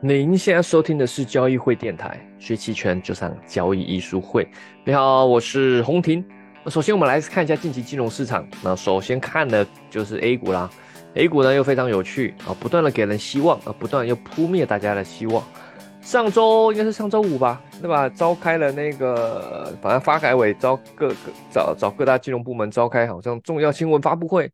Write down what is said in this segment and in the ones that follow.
您现在收听的是交易会电台，学期权就上交易艺术会。你好，我是洪婷。首先我们来看一下近期金融市场。那首先看的就是 A 股啦，A 股呢又非常有趣啊，不断的给人希望啊，不断又扑灭大家的希望。上周应该是上周五吧，对吧？召开了那个，反正发改委召各个找找各大金融部门召开，好像重要新闻发布会。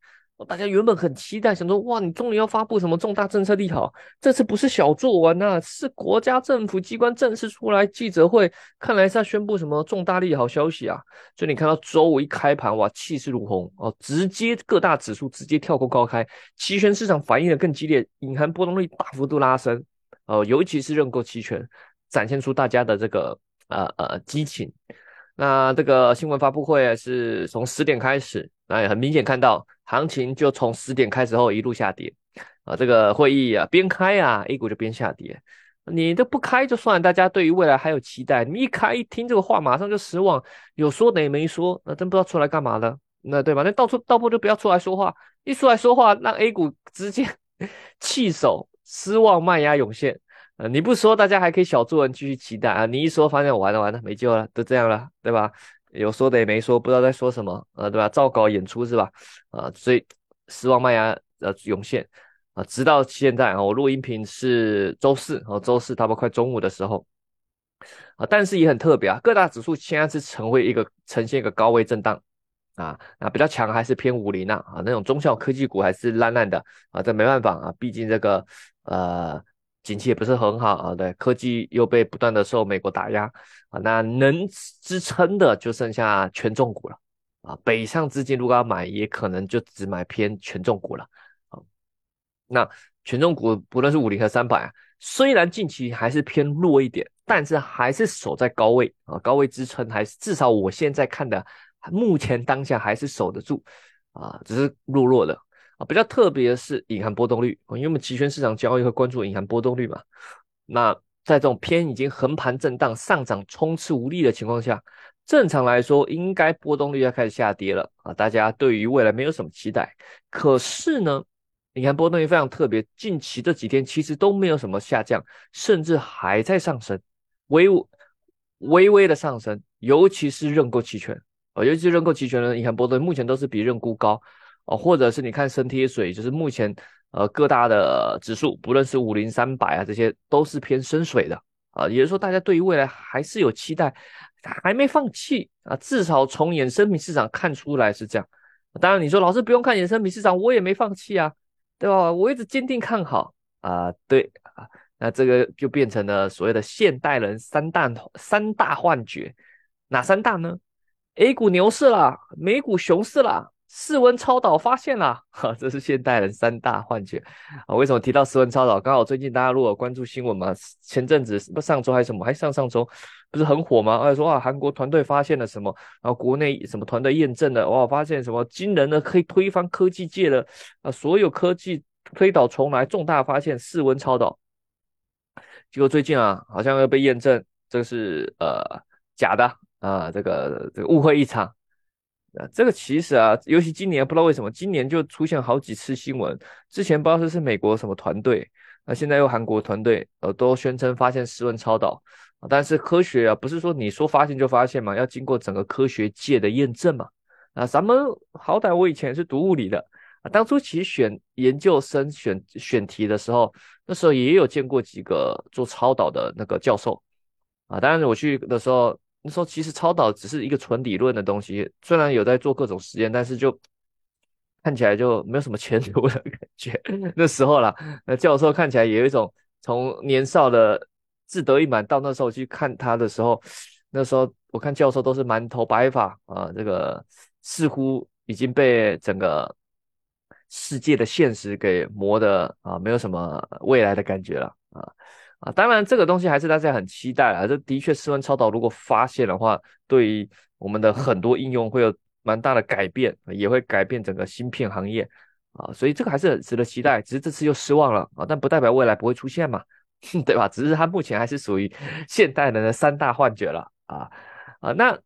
大家原本很期待，想说哇，你终于要发布什么重大政策利好？这次不是小作文呐，是国家政府机关正式出来记者会，看来是要宣布什么重大利好消息啊！所以你看到周五一开盘，哇，气势如虹哦，直接各大指数直接跳空高开，期权市场反应的更激烈，隐含波动率大幅度拉升，哦，尤其是认购期权，展现出大家的这个呃呃激情。那这个新闻发布会是从十点开始，那也很明显看到。行情就从十点开始后一路下跌，啊，这个会议啊边开啊，A 股就边下跌。你都不开就算，大家对于未来还有期待。你一开一听这个话，马上就失望，有说的也没说，那真不知道出来干嘛的，那对吧？那到处到不就不要出来说话，一出来说话，让 A 股直接 弃守，失望卖压涌现。呃，你不说，大家还可以小作文继续期待啊，你一说，发现完了完了，没救了，都这样了，对吧？有说的也没说，不知道在说什么，呃，对吧？照稿演出是吧？啊，所以失望麦芽呃涌现啊，直到现在啊，我录音频是周四，哦，周四差不多快中午的时候啊，但是也很特别啊，各大指数现在是成为一个呈现一个高位震荡啊，那比较强还是偏五零啊，啊，那种中小科技股还是烂烂的啊，这没办法啊，毕竟这个呃。景气也不是很好啊，对，科技又被不断的受美国打压啊，那能支撑的就剩下权重股了啊，北上资金如果要买，也可能就只买偏权重股了啊。那权重股不论是五零和三百啊，虽然近期还是偏弱一点，但是还是守在高位啊，高位支撑还是至少我现在看的，目前当下还是守得住啊，只是弱弱的。啊，比较特别的是隐含波动率因为我们期权市场交易会关注隐含波动率嘛。那在这种偏已经横盘震荡、上涨冲刺无力的情况下，正常来说应该波动率要开始下跌了啊。大家对于未来没有什么期待，可是呢，隐含波动率非常特别，近期这几天其实都没有什么下降，甚至还在上升，微微微的上升，尤其是认购期权啊，尤其是认购期权的隐含波动率目前都是比认沽高。哦，或者是你看深贴水，就是目前呃各大的指数，不论是五零三百啊，这些都是偏深水的啊，也就是说大家对于未来还是有期待，还没放弃啊，至少从衍生品市场看出来是这样。当然你说老师不用看衍生品市场，我也没放弃啊，对吧？我一直坚定看好啊，对啊，那这个就变成了所谓的现代人三大三大幻觉，哪三大呢？A 股牛市啦，美股熊市啦。室温超导发现了，哈，这是现代人三大幻觉啊！为什么提到室温超导？刚好最近大家如果关注新闻嘛，前阵子不上周还是什么，还上上周不是很火吗？而且说啊，韩国团队发现了什么，然后国内什么团队验证了，哇，发现什么惊人的可以推翻科技界的啊，所有科技推倒重来，重大发现室温超导。结果最近啊，好像又被验证这是呃假的啊，这个这个误会一场。啊，这个其实啊，尤其今年不知道为什么，今年就出现好几次新闻。之前不知道是是美国什么团队，那现在又韩国团队，呃，都宣称发现室温超导。但是科学啊，不是说你说发现就发现嘛，要经过整个科学界的验证嘛。啊，咱们好歹我以前是读物理的啊，当初其实选研究生选选题的时候，那时候也有见过几个做超导的那个教授啊。当然我去的时候。那时候其实超导只是一个纯理论的东西，虽然有在做各种实验，但是就看起来就没有什么前途的感觉。那时候啦，那教授看起来也有一种从年少的志得意满到那时候去看他的时候，那时候我看教授都是满头白发啊，这个似乎已经被整个世界的现实给磨的啊，没有什么未来的感觉了啊。啊，当然这个东西还是大家很期待啊。这的确，室温超导如果发现的话，对于我们的很多应用会有蛮大的改变，也会改变整个芯片行业啊。所以这个还是很值得期待。只是这次又失望了啊，但不代表未来不会出现嘛，对吧？只是它目前还是属于现代人的三大幻觉了啊啊。那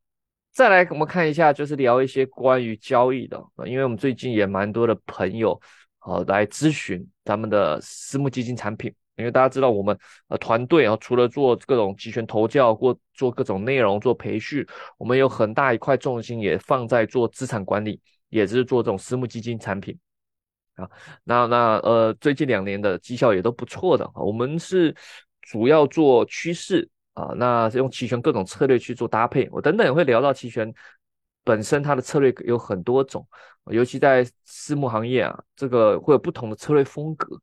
再来我们看一下，就是聊一些关于交易的，因为我们最近也蛮多的朋友啊来咨询咱们的私募基金产品。因为大家知道我们呃团队啊，除了做各种期权投教或做各种内容做培训，我们有很大一块重心也放在做资产管理，也是做这种私募基金产品啊。那那呃最近两年的绩效也都不错的，我们是主要做趋势啊，那用期权各种策略去做搭配，我等等也会聊到期权。本身它的策略有很多种，尤其在私募行业啊，这个会有不同的策略风格。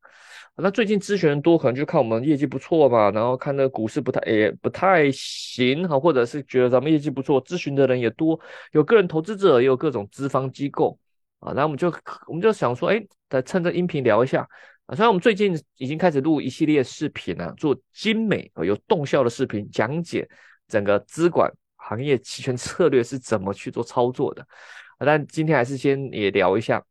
那最近咨询人多，可能就看我们业绩不错嘛，然后看那个股市不太也不太行哈，或者是觉得咱们业绩不错，咨询的人也多，有个人投资者，也有各种资方机构啊。那我们就我们就想说，哎，再趁着音频聊一下啊。虽然我们最近已经开始录一系列视频啊，做精美有动效的视频，讲解整个资管。行业期权策略是怎么去做操作的？啊但今天还是先也聊一下，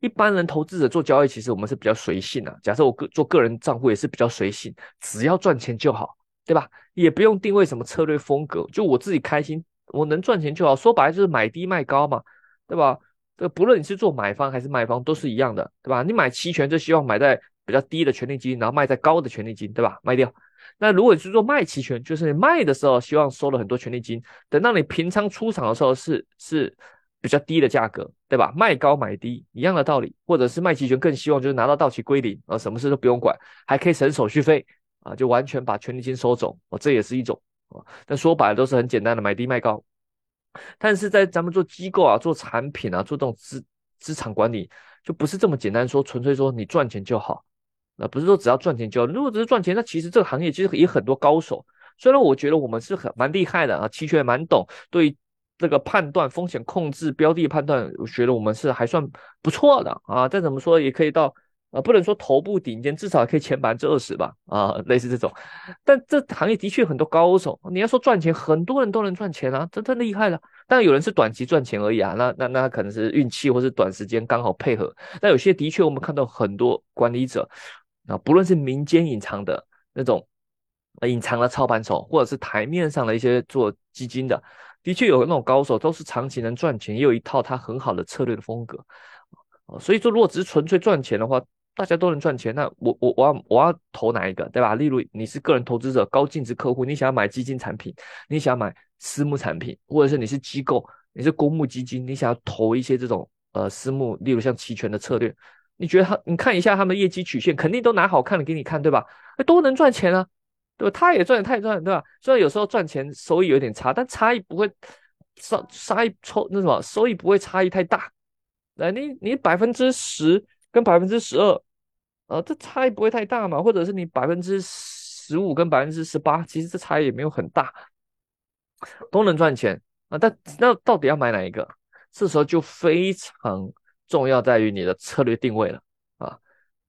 一般人投资者做交易，其实我们是比较随性的。假设我个做个人账户也是比较随性，只要赚钱就好，对吧？也不用定位什么策略风格，就我自己开心，我能赚钱就好。说白了就是买低卖高嘛，对吧？这不论你是做买方还是卖方都是一样的，对吧？你买期权就希望买在比较低的权利金，然后卖在高的权利金，对吧？卖掉。那如果你是做卖期权，就是你卖的时候希望收了很多权利金，等到你平仓出场的时候是是比较低的价格，对吧？卖高买低一样的道理，或者是卖期权更希望就是拿到到期归零啊，什么事都不用管，还可以省手续费啊，就完全把权利金收走啊，这也是一种啊。但说白了都是很简单的买低卖高，但是在咱们做机构啊、做产品啊、做这种资资产管理，就不是这么简单说，纯粹说你赚钱就好。那不是说只要赚钱就好，如果只是赚钱，那其实这个行业其实也很多高手。虽然我觉得我们是很蛮厉害的啊，期权也蛮懂，对这个判断风险控制、标的判断，我觉得我们是还算不错的啊。再怎么说也可以到啊，不能说头部顶尖，至少可以前百分之二十吧啊，类似这种。但这行业的确很多高手，你要说赚钱，很多人都能赚钱啊，真真厉害了。但有人是短期赚钱而已啊，那那那可能是运气或是短时间刚好配合。但有些的确我们看到很多管理者。啊，不论是民间隐藏的那种隐藏的操盘手，或者是台面上的一些做基金的，的确有那种高手，都是长期能赚钱，也有一套他很好的策略的风格。所以说，如果只是纯粹赚钱的话，大家都能赚钱，那我我我要我要投哪一个，对吧？例如你是个人投资者，高净值客户，你想要买基金产品，你想买私募产品，或者是你是机构，你是公募基金，你想要投一些这种呃私募，例如像期权的策略。你觉得他？你看一下他们的业绩曲线，肯定都拿好看的给你看，对吧？都能赚钱啊，对吧？他也赚，他也赚，对吧？虽然有时候赚钱收益有点差，但差异不会差差异抽那什么收益不会差异太大。来，你你百分之十跟百分之十二，呃，这差异不会太大嘛？或者是你百分之十五跟百分之十八，其实这差异也没有很大，都能赚钱啊。但那到底要买哪一个？这时候就非常。重要在于你的策略定位了，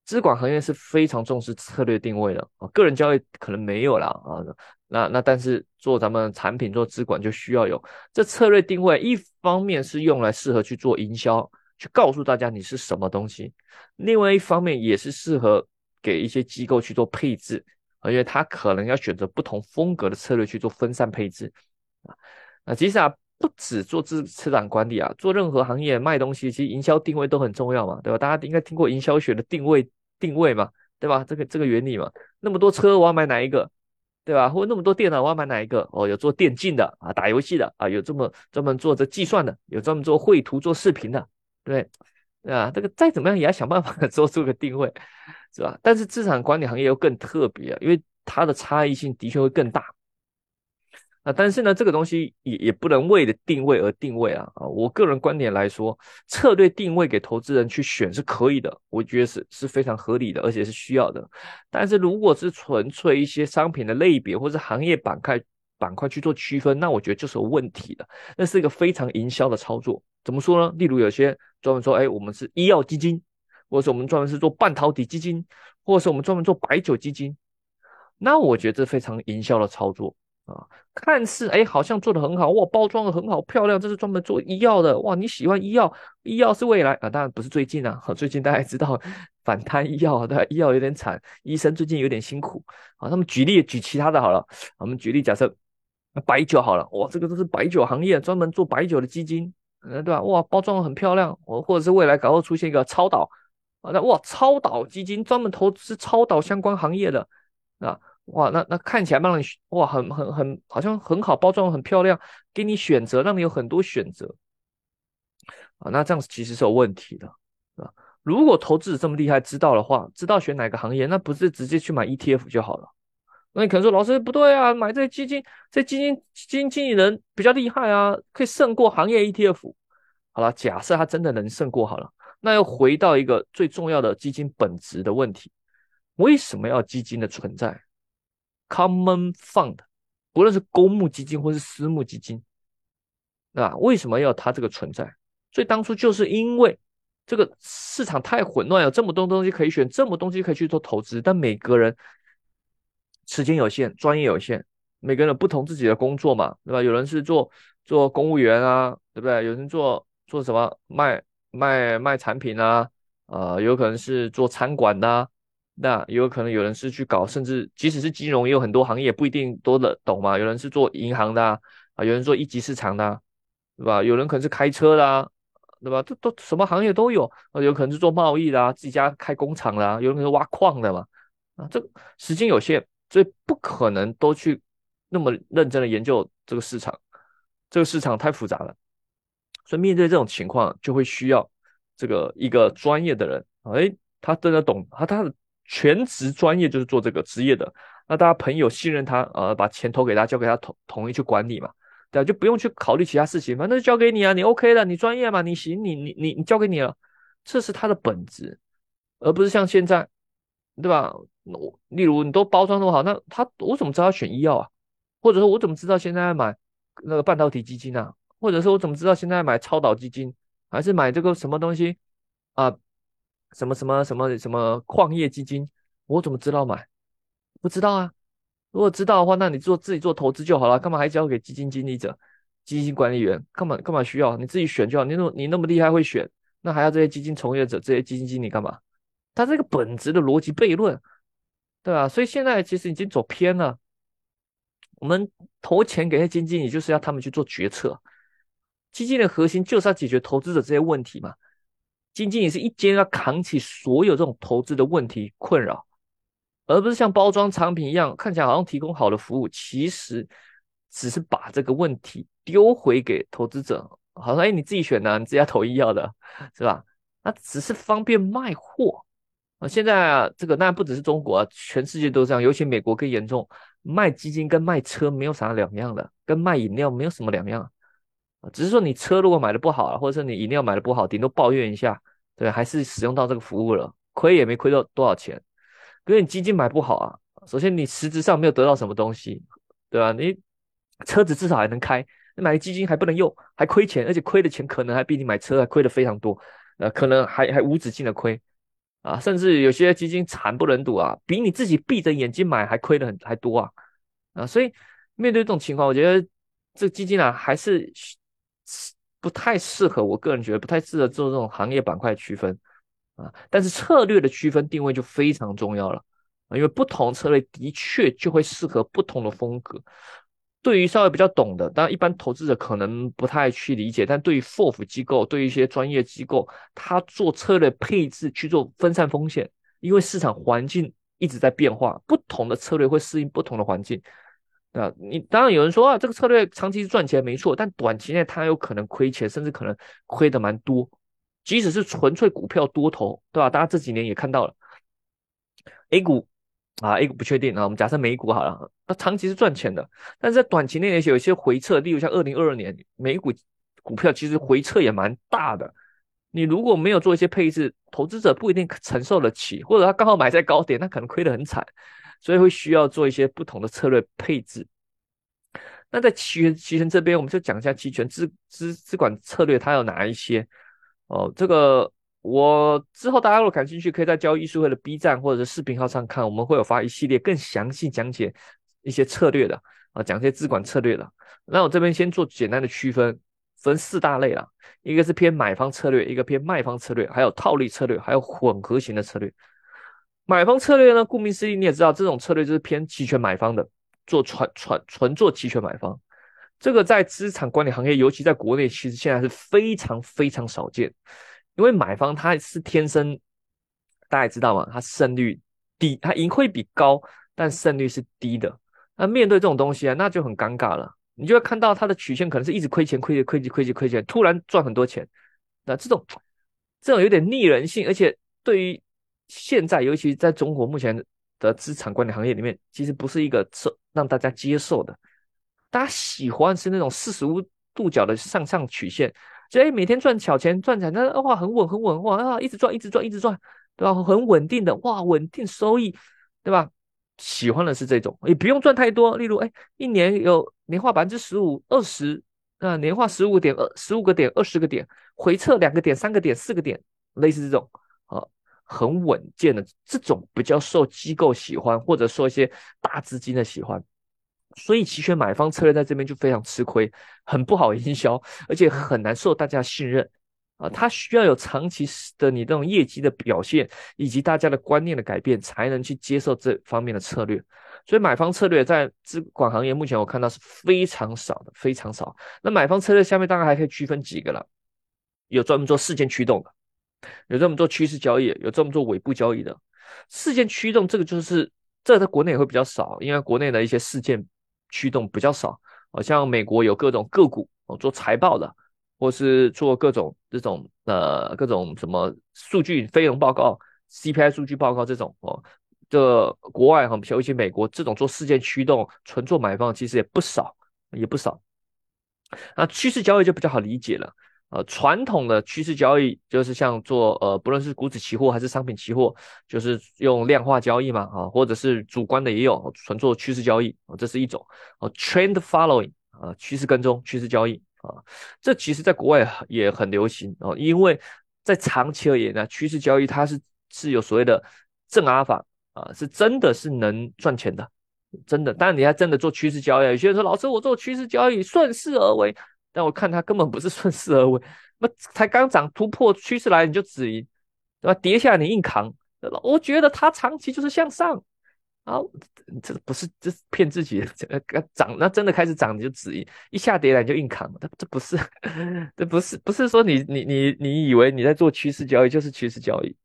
资管行业是非常重视策略定位的啊，个人交易可能没有了啊，那那但是做咱们产品做资管就需要有这策略定位，一方面是用来适合去做营销，去告诉大家你是什么东西，另外一方面也是适合给一些机构去做配置，而且他可能要选择不同风格的策略去做分散配置啊，那其实啊。不止做资资产管理啊，做任何行业卖东西，其实营销定位都很重要嘛，对吧？大家应该听过营销学的定位定位嘛，对吧？这个这个原理嘛，那么多车我要买哪一个，对吧？或者那么多电脑我要买哪一个？哦，有做电竞的啊，打游戏的啊，有这么专门做这计算的，有专门做绘图做视频的，对啊，这个再怎么样也要想办法 做出个定位，是吧？但是资产管理行业又更特别，因为它的差异性的确会更大。啊，但是呢，这个东西也也不能为了定位而定位啊啊！我个人观点来说，策略定位给投资人去选是可以的，我觉得是是非常合理的，而且是需要的。但是如果是纯粹一些商品的类别或者行业板块板块去做区分，那我觉得就是有问题的。那是一个非常营销的操作。怎么说呢？例如有些专门说，哎，我们是医药基金，或者是我们专门是做半导体基金，或者是我们专门做白酒基金，那我觉得这非常营销的操作。啊，看似哎，好像做的很好哇，包装的很好，漂亮。这是专门做医药的哇，你喜欢医药？医药是未来啊，当然不是最近啊。最近大家知道反贪医药对？医药有点惨，医生最近有点辛苦啊。他们举例举其他的好了，我们举例假设白酒好了，哇，这个都是白酒行业专门做白酒的基金，嗯，对吧？哇，包装的很漂亮，我或者是未来搞会出现一个超导啊，那哇，超导基金专门投资超导相关行业的啊，哇，那那看起来让你哇，很很很好像很好包装，很漂亮，给你选择，让你有很多选择啊，那这样子其实是有问题的啊。如果投资者这么厉害，知道的话，知道选哪个行业，那不是直接去买 ETF 就好了？那你可能说，老师不对啊，买这基金，这基金基金经理人比较厉害啊，可以胜过行业 ETF。好了，假设他真的能胜过好了，那又回到一个最重要的基金本质的问题：为什么要基金的存在？Common Fund，不论是公募基金或是私募基金，对吧，为什么要它这个存在？所以当初就是因为。这个市场太混乱，有这么多东西可以选，这么东西可以去做投资，但每个人时间有限，专业有限，每个人不同自己的工作嘛，对吧？有人是做做公务员啊，对不对？有人做做什么卖卖卖产品啊，呃，有可能是做餐馆的，那有可能有人是去搞，甚至即使是金融，也有很多行业不一定都的懂嘛。有人是做银行的啊，有人做一级市场的，对吧？有人可能是开车的。啊对吧？这都什么行业都有啊，有可能是做贸易的啊，自己家开工厂的啊，有可能是挖矿的嘛。啊，这个时间有限，所以不可能都去那么认真的研究这个市场，这个市场太复杂了。所以面对这种情况，就会需要这个一个专业的人，哎，他真的懂，他他的全职专业就是做这个职业的，那大家朋友信任他，呃，把钱投给他，交给他统统一去管理嘛。对，就不用去考虑其他事情，反正就交给你啊，你 OK 的，你专业嘛，你行，你你你你交给你了，这是他的本质，而不是像现在，对吧？我例如你都包装那么好，那他我怎么知道他选医药啊？或者说我怎么知道现在买那个半导体基金啊？或者说我怎么知道现在买超导基金，还是买这个什么东西啊？什么什么什么什么矿业基金？我怎么知道买？不知道啊。如果知道的话，那你做自己做投资就好了，干嘛还交给基金经理者、基金管理员？干嘛干嘛需要你自己选就好？你那么你那么厉害会选，那还要这些基金从业者、这些基金经理干嘛？他这个本质的逻辑悖论，对吧？所以现在其实已经走偏了。我们投钱给那些基金经理，就是要他们去做决策。基金的核心就是要解决投资者这些问题嘛。基金也是一肩要扛起所有这种投资的问题困扰。而不是像包装产品一样，看起来好像提供好的服务，其实只是把这个问题丢回给投资者，好像哎你自己选的，你自己要投医药的，是吧？那只是方便卖货啊。现在啊，这个当然不只是中国啊，全世界都这样，尤其美国更严重，卖基金跟卖车没有啥两样的，跟卖饮料没有什么两样。只是说你车如果买的不好，啊或者是你饮料买的不好，顶多抱怨一下，对，还是使用到这个服务了，亏也没亏到多少钱。因为你基金买不好啊，首先你实质上没有得到什么东西，对吧？你车子至少还能开，你买基金还不能用，还亏钱，而且亏的钱可能还比你买车还亏的非常多，呃，可能还还无止境的亏啊，甚至有些基金惨不忍睹啊，比你自己闭着眼睛买还亏的很还多啊啊！所以面对这种情况，我觉得这基金啊还是不太适合，我个人觉得不太适合做这种行业板块区分。啊，但是策略的区分定位就非常重要了啊，因为不同策略的确就会适合不同的风格。对于稍微比较懂的，当然一般投资者可能不太去理解，但对于 FOF 机构，对于一些专业机构，他做策略配置去做分散风险，因为市场环境一直在变化，不同的策略会适应不同的环境。对吧，你当然有人说啊，这个策略长期是赚钱没错，但短期内它有可能亏钱，甚至可能亏的蛮多。即使是纯粹股票多头，对吧？大家这几年也看到了，A 股啊，A 股不确定啊。我们假设美股好了，那长期是赚钱的，但是在短期内也有一些回撤，例如像二零二二年美股股票其实回撤也蛮大的。你如果没有做一些配置，投资者不一定承受得起，或者他刚好买在高点，那可能亏得很惨，所以会需要做一些不同的策略配置。那在期权期权这边，我们就讲一下期权资资资管策略，它有哪一些？哦，这个我之后大家如果感兴趣，可以在交易术会的 B 站或者是视频号上看，我们会有发一系列更详细讲解一些策略的啊，讲一些资管策略的。那我这边先做简单的区分，分四大类啦，一个是偏买方策略，一个偏卖方策略，还有套利策略，还有混合型的策略。买方策略呢，顾名思义，你也知道，这种策略就是偏期权买方的，做纯纯纯做期权买方。这个在资产管理行业，尤其在国内，其实现在是非常非常少见。因为买方他是天生大家知道吗？他胜率低，他盈亏比高，但胜率是低的。那面对这种东西啊，那就很尴尬了。你就会看到它的曲线可能是一直亏钱，亏钱，亏钱，亏钱，亏钱，突然赚很多钱。那这种这种有点逆人性，而且对于现在，尤其在中国目前的资产管理行业里面，其实不是一个受让大家接受的。大家喜欢是那种四十五度角的上上曲线，就哎每天赚小钱赚钱，那哇很稳很稳哇啊一直赚一直赚一直赚，对吧？很稳定的哇稳定收益，对吧？喜欢的是这种，也不用赚太多。例如哎一年有年化百分之十五二十，啊年化十五点二十五个点二十个点，回撤两个点三个点四个点，类似这种啊很稳健的这种比较受机构喜欢，或者说一些大资金的喜欢。所以期权买方策略在这边就非常吃亏，很不好营销，而且很难受大家信任啊。它需要有长期的你这种业绩的表现，以及大家的观念的改变，才能去接受这方面的策略。所以买方策略在资管行业目前我看到是非常少的，非常少。那买方策略下面当然还可以区分几个了，有专门做事件驱动的，有这么做趋势交易，有这么做尾部交易的。事件驱动这个就是这在国内会比较少，因为国内的一些事件。驱动比较少，好像美国有各种个股哦，做财报的，或是做各种这种呃各种什么数据非农报告、CPI 数据报告这种哦，这国外哈，尤其美国这种做事件驱动、纯做买方其实也不少，也不少。那趋势交易就比较好理解了。呃，传统的趋势交易就是像做呃，不论是股指期货还是商品期货，就是用量化交易嘛，啊，或者是主观的也有纯做趋势交易啊，这是一种哦，trend following 啊，趋势跟踪、趋势交易啊，这其实在国外也很流行哦，因为在长期而言呢，趋势交易它是是有所谓的正阿尔法啊，是真的是能赚钱的，真的。但你还真的做趋势交易，有些人说老师我做趋势交易顺势而为。但我看它根本不是顺势而为，那才刚涨突破趋势来你就止盈，对吧？跌下来你硬扛，我觉得它长期就是向上，啊，这不是这是骗自己，这个涨那真的开始涨你就止盈，一下跌来你就硬扛，这这不是，这不是不是说你你你你以为你在做趋势交易就是趋势交易，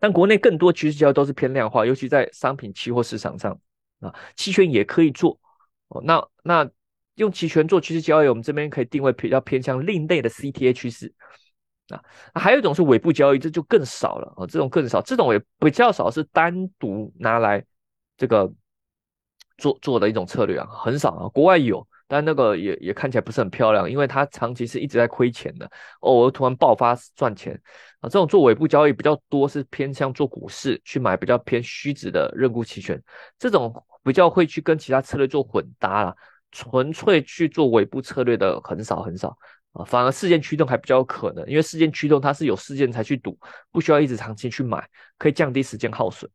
但国内更多趋势交易都是偏量化，尤其在商品期货市场上啊，期权也可以做哦，那那。用期权做趋势交易，我们这边可以定位比较偏向另类的 CTA 趋势啊。还有一种是尾部交易，这就更少了啊。这种更少，这种也比较少是单独拿来这个做做的一种策略啊，很少啊。国外有，但那个也也看起来不是很漂亮，因为它长期是一直在亏钱的，偶尔突然爆发赚钱啊。这种做尾部交易比较多，是偏向做股市去买比较偏虚值的认沽期权，这种比较会去跟其他策略做混搭了。纯粹去做尾部策略的很少很少啊，反而事件驱动还比较有可能，因为事件驱动它是有事件才去赌，不需要一直长期去买，可以降低时间耗损。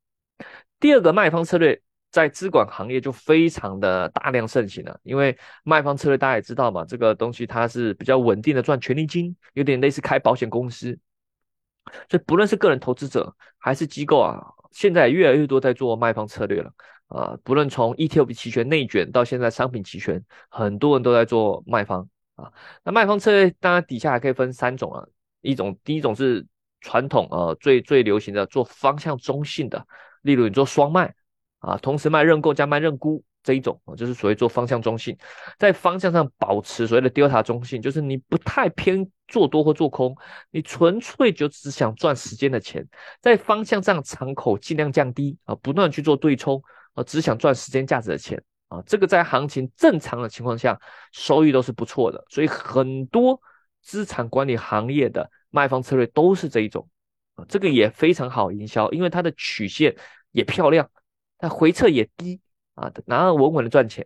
第二个卖方策略在资管行业就非常的大量盛行了，因为卖方策略大家也知道嘛，这个东西它是比较稳定的赚权利金，有点类似开保险公司，所以不论是个人投资者还是机构啊，现在越来越多在做卖方策略了。啊，不论从 ETF 期权内卷到现在商品期权，很多人都在做卖方啊。那卖方策略当然底下还可以分三种啊，一种第一种是传统呃最最流行的做方向中性的，例如你做双卖啊，同时卖认购加卖认沽这一种，就是所谓做方向中性，在方向上保持所谓的 delta 中性，就是你不太偏做多或做空，你纯粹就只想赚时间的钱，在方向上敞口尽量降低啊，不断去做对冲。呃，只想赚时间价值的钱啊，这个在行情正常的情况下，收益都是不错的。所以很多资产管理行业的卖方策略都是这一种啊，这个也非常好营销，因为它的曲线也漂亮，它回撤也低啊，然后稳稳的赚钱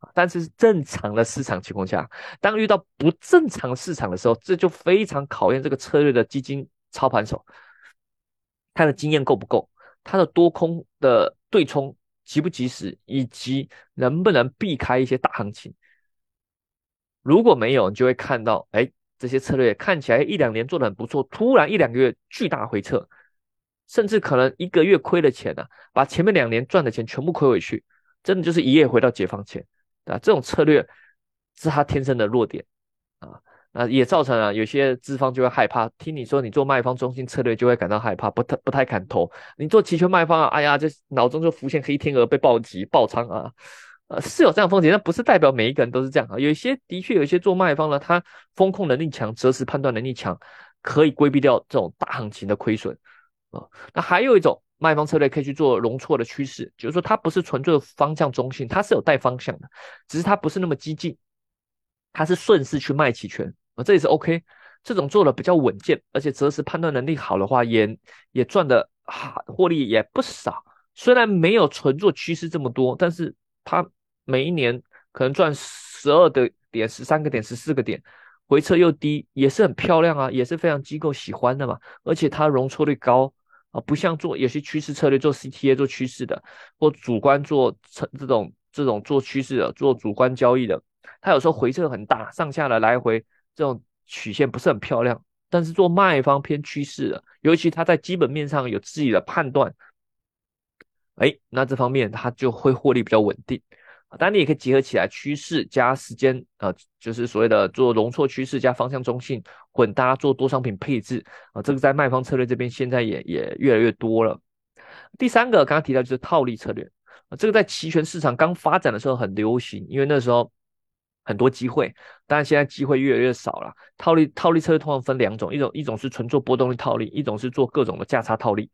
啊。但是正常的市场情况下，当遇到不正常市场的时候，这就非常考验这个策略的基金操盘手，他的经验够不够，他的多空的对冲。及不及时，以及能不能避开一些大行情？如果没有，你就会看到，哎，这些策略看起来一两年做的很不错，突然一两个月巨大回撤，甚至可能一个月亏了钱呢，把前面两年赚的钱全部亏回去，真的就是一夜回到解放前，啊，这种策略是他天生的弱点啊。那也造成了有些资方就会害怕，听你说你做卖方中心策略就会感到害怕，不太不太敢投。你做期权卖方啊，哎呀，就脑中就浮现黑天鹅被暴击爆仓啊，呃，是有这样风险，但不是代表每一个人都是这样啊。有些的确有一些做卖方呢，他风控能力强，择时判断能力强，可以规避掉这种大行情的亏损啊。那还有一种卖方策略可以去做容错的趋势，就是说它不是纯粹的方向中性，它是有带方向的，只是它不是那么激进，它是顺势去卖期权。啊，这也是 OK，这种做的比较稳健，而且择时判断能力好的话，也也赚的哈获利也不少。虽然没有纯做趋势这么多，但是它每一年可能赚十二个点、十三个点、十四个点，回撤又低，也是很漂亮啊，也是非常机构喜欢的嘛。而且它容错率高啊，不像做有些趋势策略做 CTA 做趋势的，或主观做成这种这种做趋势的、做主观交易的，它有时候回撤很大，上下的来回。这种曲线不是很漂亮，但是做卖方偏趋势的，尤其他在基本面上有自己的判断，哎，那这方面它就会获利比较稳定。当然你也可以结合起来，趋势加时间啊，就是所谓的做容错趋势加方向中性混搭做多商品配置啊，这个在卖方策略这边现在也也越来越多了。第三个刚刚提到就是套利策略啊，这个在期权市场刚发展的时候很流行，因为那时候。很多机会，但是现在机会越来越少了。套利套利策略通常分两种，一种一种是纯做波动率套利，一种是做各种的价差套利。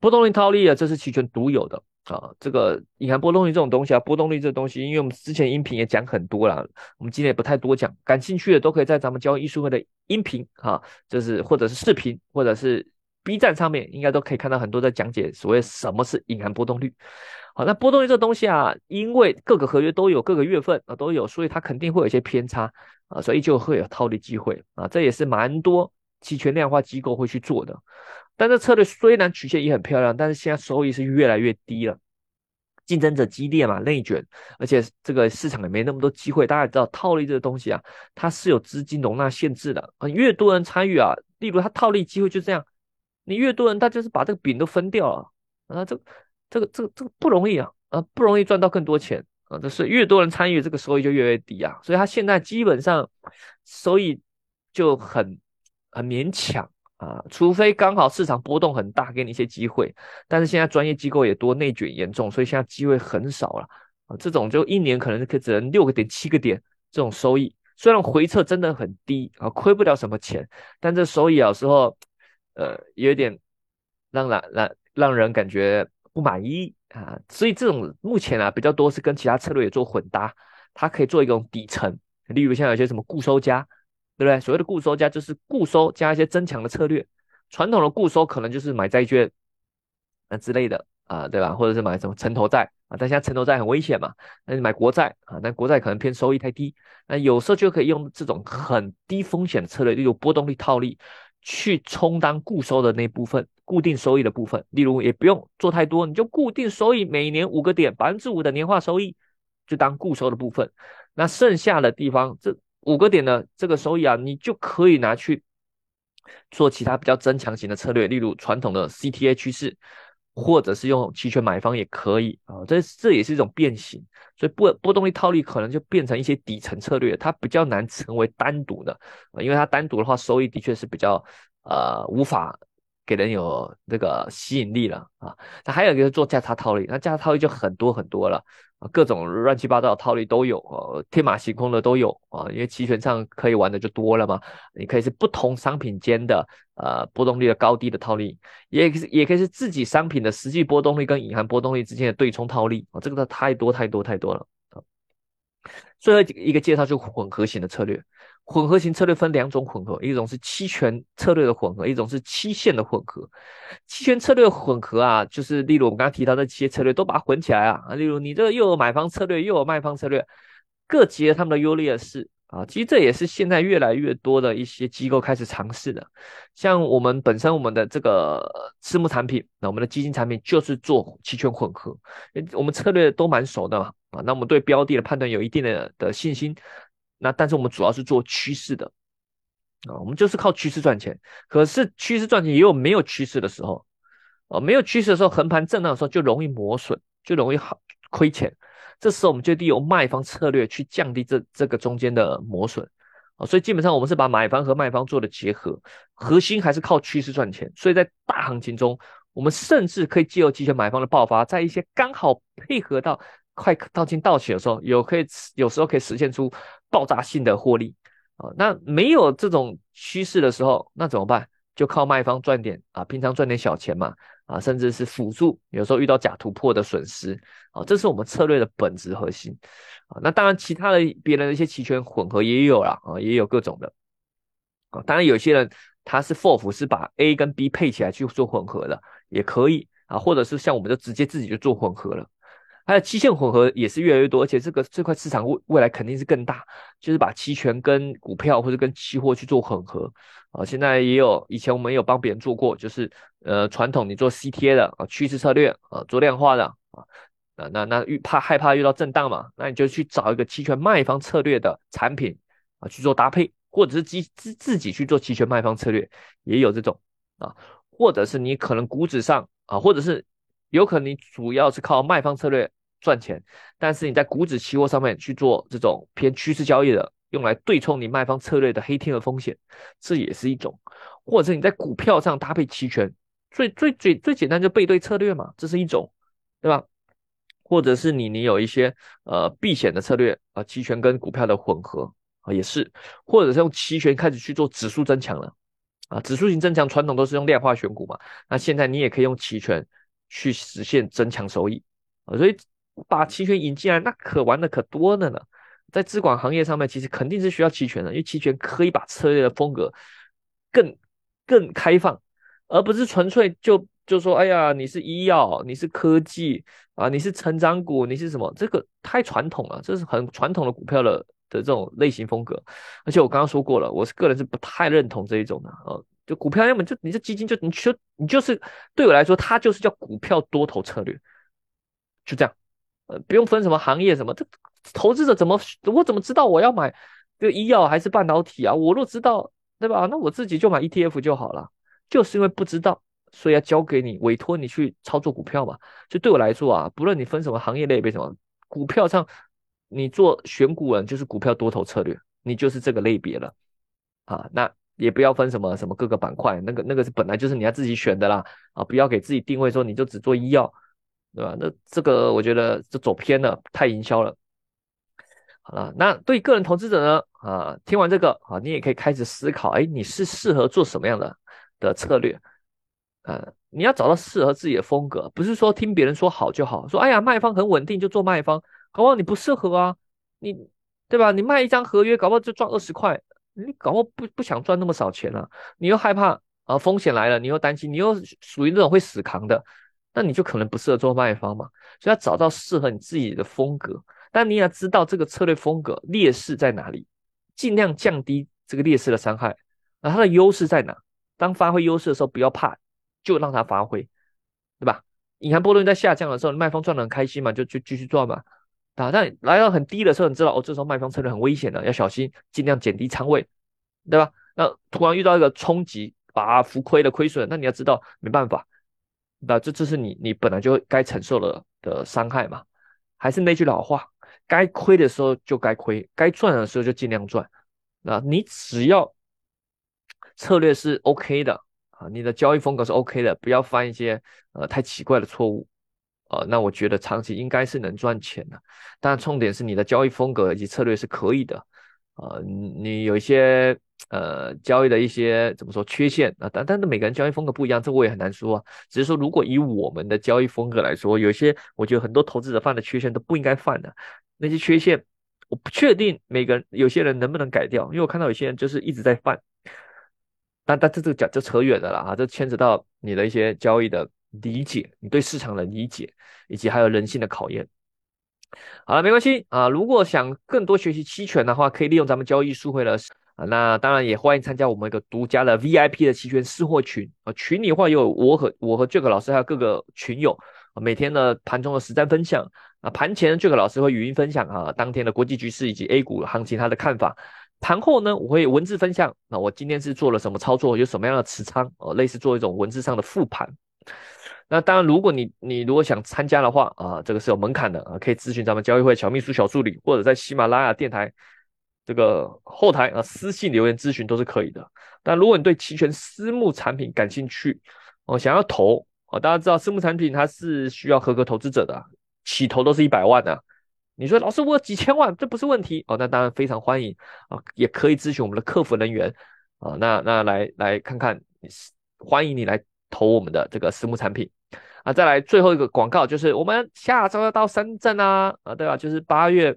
波动率套利啊，这是期权独有的啊。这个隐含波动率这种东西啊，波动率这东西，因为我们之前音频也讲很多了，我们今天也不太多讲。感兴趣的都可以在咱们交易艺术会的音频啊，就是或者是视频，或者是 B 站上面，应该都可以看到很多在讲解所谓什么是隐含波动率。好，那波动率这东西啊，因为各个合约都有各个月份啊都有，所以它肯定会有一些偏差啊，所以就会有套利机会啊，这也是蛮多期权量化机构会去做的。但这策略虽然曲线也很漂亮，但是现在收益是越来越低了，竞争者激烈嘛，内卷，而且这个市场也没那么多机会。大家也知道套利这个东西啊，它是有资金容纳限制的啊，越多人参与啊，例如它套利机会就这样，你越多人，他就是把这个饼都分掉了啊，这。这个这个这个不容易啊，啊不容易赚到更多钱啊，就是越多人参与，这个收益就越越低啊，所以他现在基本上收益就很很勉强啊，除非刚好市场波动很大，给你一些机会，但是现在专业机构也多，内卷严重，所以现在机会很少了。啊，这种就一年可能可只能六个点七个点这种收益，虽然回撤真的很低啊，亏不了什么钱，但这收益有时候呃有点让让让让人感觉。不满意啊，所以这种目前啊比较多是跟其他策略也做混搭，它可以做一种底层，例如像有些什么固收加，对不对？所谓的固收加就是固收加一些增强的策略，传统的固收可能就是买债券啊之类的啊，对吧？或者是买什么城投债啊，但现在城投债很危险嘛，那你买国债啊，那国债可能偏收益太低，那有时候就可以用这种很低风险的策略，例如波动率套利。去充当固收的那部分，固定收益的部分，例如也不用做太多，你就固定收益，每年五个点，百分之五的年化收益，就当固收的部分。那剩下的地方，这五个点的这个收益啊，你就可以拿去做其他比较增强型的策略，例如传统的 CTA 趋势。或者是用期权买方也可以啊，这这也是一种变形，所以波波动率套利可能就变成一些底层策略，它比较难成为单独的，因为它单独的话收益的确是比较呃无法。给人有这个吸引力了啊，那还有一个是做价差套利，那价差套利就很多很多了各种乱七八糟的套利都有呃，天马行空的都有啊，因为期权上可以玩的就多了嘛，你可以是不同商品间的呃波动率的高低的套利，也也可以是自己商品的实际波动率跟隐含波动率之间的对冲套利啊，这个太多太多太多了。最后一个介绍就混合型的策略。混合型策略分两种混合，一种是期权策略的混合，一种是期限的混合。期权策略混合啊，就是例如我们刚刚提到的这些策略都把它混起来啊，例如你这个又有买方策略又有卖方策略，各结合他们的优劣势啊。其实这也是现在越来越多的一些机构开始尝试的。像我们本身我们的这个私募产品，那我们的基金产品就是做期权混合，我们策略都蛮熟的嘛啊，那我们对标的的判断有一定的的信心。那但是我们主要是做趋势的啊，我们就是靠趋势赚钱。可是趋势赚钱也有没有趋势的时候，哦，没有趋势的时候，横盘震荡的时候就容易磨损，就容易好亏钱。这时候我们就利用卖方策略去降低这这个中间的磨损啊，所以基本上我们是把买方和卖方做的结合，核心还是靠趋势赚钱。所以在大行情中，我们甚至可以借由期权买方的爆发，在一些刚好配合到快到进到期的时候，有可以有时候可以实现出爆炸性的获利啊。那没有这种趋势的时候，那怎么办？就靠卖方赚点啊，平常赚点小钱嘛啊，甚至是辅助，有时候遇到假突破的损失啊，这是我们策略的本质核心啊。那当然，其他的别人的一些期权混合也有啦啊，也有各种的啊。当然，有些人他是 FOF 是把 A 跟 B 配起来去做混合的，也可以啊，或者是像我们就直接自己就做混合了。还有期限混合也是越来越多，而且这个这块市场未未来肯定是更大，就是把期权跟股票或者跟期货去做混合啊。现在也有，以前我们有帮别人做过，就是呃传统你做 CTA 的啊趋势策略啊做量化的啊，那那那遇怕害怕遇到震荡嘛，那你就去找一个期权卖方策略的产品啊去做搭配，或者是自自自己去做期权卖方策略，也有这种啊，或者是你可能股指上啊，或者是。有可能你主要是靠卖方策略赚钱，但是你在股指期货上面去做这种偏趋势交易的，用来对冲你卖方策略的黑天鹅风险，这也是一种；或者是你在股票上搭配期权，最最最最简单就背对策略嘛，这是一种，对吧？或者是你你有一些呃避险的策略啊，期权跟股票的混合啊也是，或者是用期权开始去做指数增强了啊，指数型增强传统都是用量化选股嘛，那现在你也可以用期权。去实现增强收益啊，所以把期权引进来，那可玩的可多了呢。在资管行业上面，其实肯定是需要期权的，因为期权可以把策略的风格更更开放，而不是纯粹就就说，哎呀，你是医药，你是科技啊，你是成长股，你是什么？这个太传统了，这是很传统的股票的的这种类型风格。而且我刚刚说过了，我是个人是不太认同这一种的啊。就股票，要么就你这基金就你就你就是对我来说，它就是叫股票多头策略，就这样，呃，不用分什么行业什么，这投资者怎么我怎么知道我要买这医药还是半导体啊？我若知道，对吧？那我自己就买 ETF 就好了。就是因为不知道，所以要交给你委托你去操作股票嘛。就对我来说啊，不论你分什么行业类别什么，股票上你做选股人就是股票多头策略，你就是这个类别了啊。那。也不要分什么什么各个板块，那个那个是本来就是你要自己选的啦啊！不要给自己定位说你就只做医药，对吧？那这个我觉得就走偏了，太营销了。好了，那对个人投资者呢啊，听完这个啊，你也可以开始思考，哎，你是适合做什么样的的策略？呃，你要找到适合自己的风格，不是说听别人说好就好，说哎呀卖方很稳定就做卖方，搞不好你不适合啊，你对吧？你卖一张合约，搞不好就赚二十块。你搞不不不想赚那么少钱啊？你又害怕啊风险来了，你又担心，你又属于那种会死扛的，那你就可能不适合做卖方嘛。所以要找到适合你自己的风格，但你也要知道这个策略风格劣势在哪里，尽量降低这个劣势的伤害。那它的优势在哪？当发挥优势的时候，不要怕，就让它发挥，对吧？隐含波动在下降的时候，卖方赚的很开心嘛，就就继续赚嘛。啊，但来到很低的时候，你知道哦，这时候卖方策略很危险的，要小心，尽量减低仓位，对吧？那突然遇到一个冲击，把浮亏的亏损，那你要知道没办法，那这这是你你本来就该承受的的伤害嘛。还是那句老话，该亏的时候就该亏，该赚的时候就尽量赚。那你只要策略是 OK 的啊，你的交易风格是 OK 的，不要犯一些呃太奇怪的错误。呃，那我觉得长期应该是能赚钱的，但重点是你的交易风格以及策略是可以的。呃，你有一些呃交易的一些怎么说缺陷啊？但但是每个人交易风格不一样，这我也很难说啊。只是说，如果以我们的交易风格来说，有一些我觉得很多投资者犯的缺陷都不应该犯的。那些缺陷，我不确定每个人有些人能不能改掉，因为我看到有些人就是一直在犯。但但这这个讲就扯远的了啊，这牵扯到你的一些交易的。理解你对市场的理解，以及还有人性的考验。好了，没关系啊。如果想更多学习期权的话，可以利用咱们交易书会的啊。那当然也欢迎参加我们一个独家的 VIP 的期权私货群啊。群里话有我和我和 Jack 老师还有各个群友。每天的盘中的实战分享啊，盘前 Jack 老师会语音分享啊，当天的国际局势以及 A 股行情他的看法。盘后呢，我会文字分享。那我今天是做了什么操作，有什么样的持仓哦，类似做一种文字上的复盘。那当然，如果你你如果想参加的话啊，这个是有门槛的啊，可以咨询咱们交易会小秘书小助理，或者在喜马拉雅电台这个后台啊私信留言咨询都是可以的。但如果你对期权私募产品感兴趣哦，想要投哦，大家知道私募产品它是需要合格投资者的，起投都是一百万的。你说老师我有几千万，这不是问题哦，那当然非常欢迎啊，也可以咨询我们的客服人员啊，那那来来看看，欢迎你来投我们的这个私募产品啊。再来最后一个广告就是我们下周要到深圳啊啊，对吧？就是八月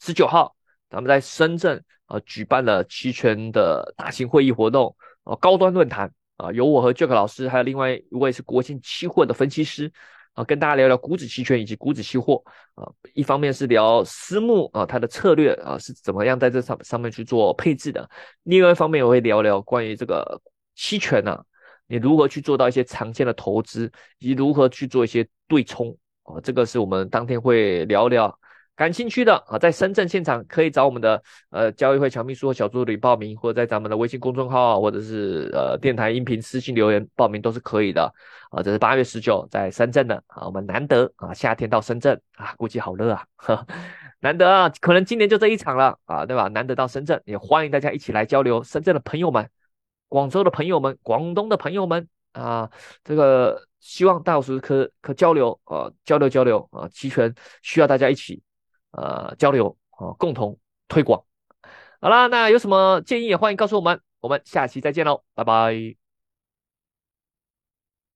十九号，咱们在深圳啊举办了期权的大型会议活动啊，高端论坛啊，由我和 Jack 老师，还有另外一位是国庆期货的分析师。啊，跟大家聊聊股指期权以及股指期货啊，一方面是聊私募啊，它的策略啊是怎么样在这上上面去做配置的；另外一方面我会聊聊关于这个期权呢，你如何去做到一些常见的投资，以及如何去做一些对冲啊，这个是我们当天会聊聊。感兴趣的啊，在深圳现场可以找我们的呃交易会乔秘书或小助理报名，或者在咱们的微信公众号或者是呃电台音频私信留言报名都是可以的啊。这是八月十九在深圳的啊，我们难得啊夏天到深圳啊，估计好热啊，呵 难得啊，可能今年就这一场了啊，对吧？难得到深圳，也欢迎大家一起来交流。深圳的朋友们、广州的朋友们、广东的朋友们啊，这个希望到时可可交流啊，交流交流啊，齐全需要大家一起。呃，交流啊，共同推广。好啦，那有什么建议也欢迎告诉我们。我们下期再见喽，拜拜。